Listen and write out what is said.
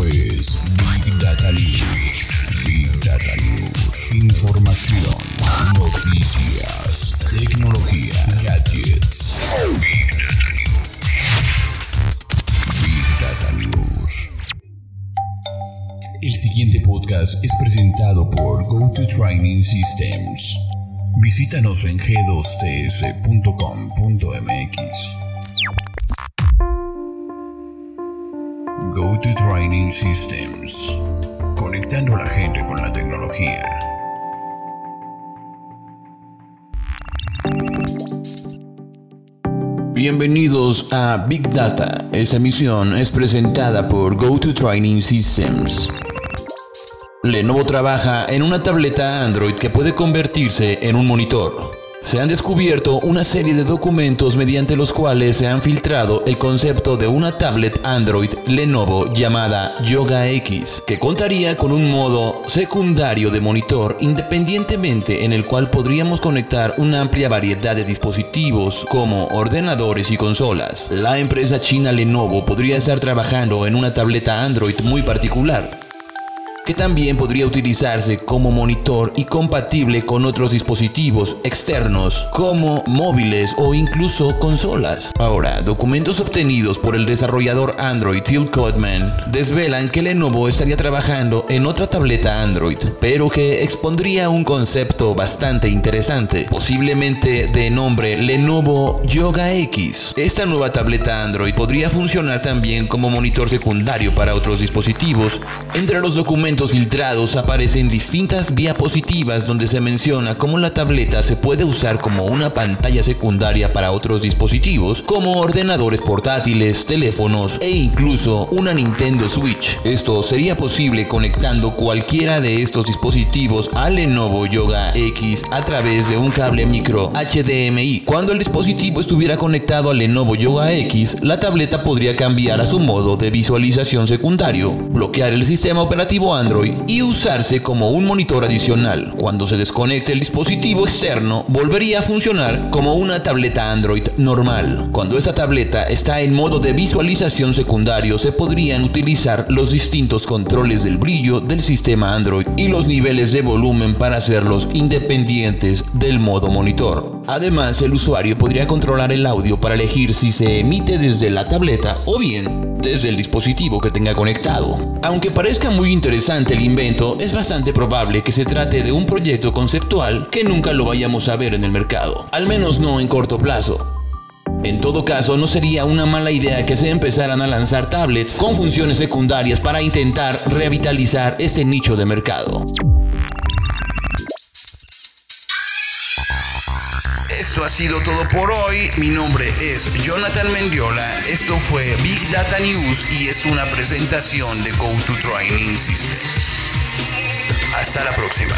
Es Big Data News. Big Data News. Información, noticias, tecnología, gadgets. Big Data News. Big Data News. El siguiente podcast es presentado por GoTo Training Systems. Visítanos en g2ts.com.mx. Go to Training Systems. Conectando a la gente con la tecnología. Bienvenidos a Big Data. Esta emisión es presentada por Go to Training Systems. Lenovo trabaja en una tableta Android que puede convertirse en un monitor se han descubierto una serie de documentos mediante los cuales se han filtrado el concepto de una tablet Android Lenovo llamada Yoga X, que contaría con un modo secundario de monitor independientemente en el cual podríamos conectar una amplia variedad de dispositivos como ordenadores y consolas. La empresa china Lenovo podría estar trabajando en una tableta Android muy particular, que también podría utilizarse como monitor y compatible con otros dispositivos externos como móviles o incluso consolas. Ahora, documentos obtenidos por el desarrollador Android Till Codman desvelan que Lenovo estaría trabajando en otra tableta Android, pero que expondría un concepto bastante interesante, posiblemente de nombre Lenovo Yoga X. Esta nueva tableta Android podría funcionar también como monitor secundario para otros dispositivos. Entre los documentos filtrados aparecen distintas diapositivas donde se menciona cómo la tableta se puede usar como una pantalla secundaria para otros dispositivos, como ordenadores portátiles, teléfonos e incluso una Nintendo Switch. Esto sería posible conectando cualquiera de estos dispositivos al Lenovo Yoga X a través de un cable micro HDMI. Cuando el dispositivo estuviera conectado al Lenovo Yoga X, la tableta podría cambiar a su modo de visualización secundario, bloquear el sistema operativo Android y usarse como un monitor adicional. Cuando se desconecte el dispositivo externo, volvería a funcionar como una tableta Android normal. Cuando esta tableta está en modo de visualización secundario, se podrían utilizar los distintos controles del brillo del sistema Android y los niveles de volumen para hacerlos independientes del modo monitor. Además, el usuario podría controlar el audio para elegir si se emite desde la tableta o bien desde el dispositivo que tenga conectado. Aunque parezca muy interesante el invento, es bastante probable que se trate de un proyecto conceptual que nunca lo vayamos a ver en el mercado, al menos no en corto plazo. En todo caso, no sería una mala idea que se empezaran a lanzar tablets con funciones secundarias para intentar revitalizar ese nicho de mercado. Esto ha sido todo por hoy. Mi nombre es Jonathan Mendiola. Esto fue Big Data News y es una presentación de Go to Training Systems. Hasta la próxima.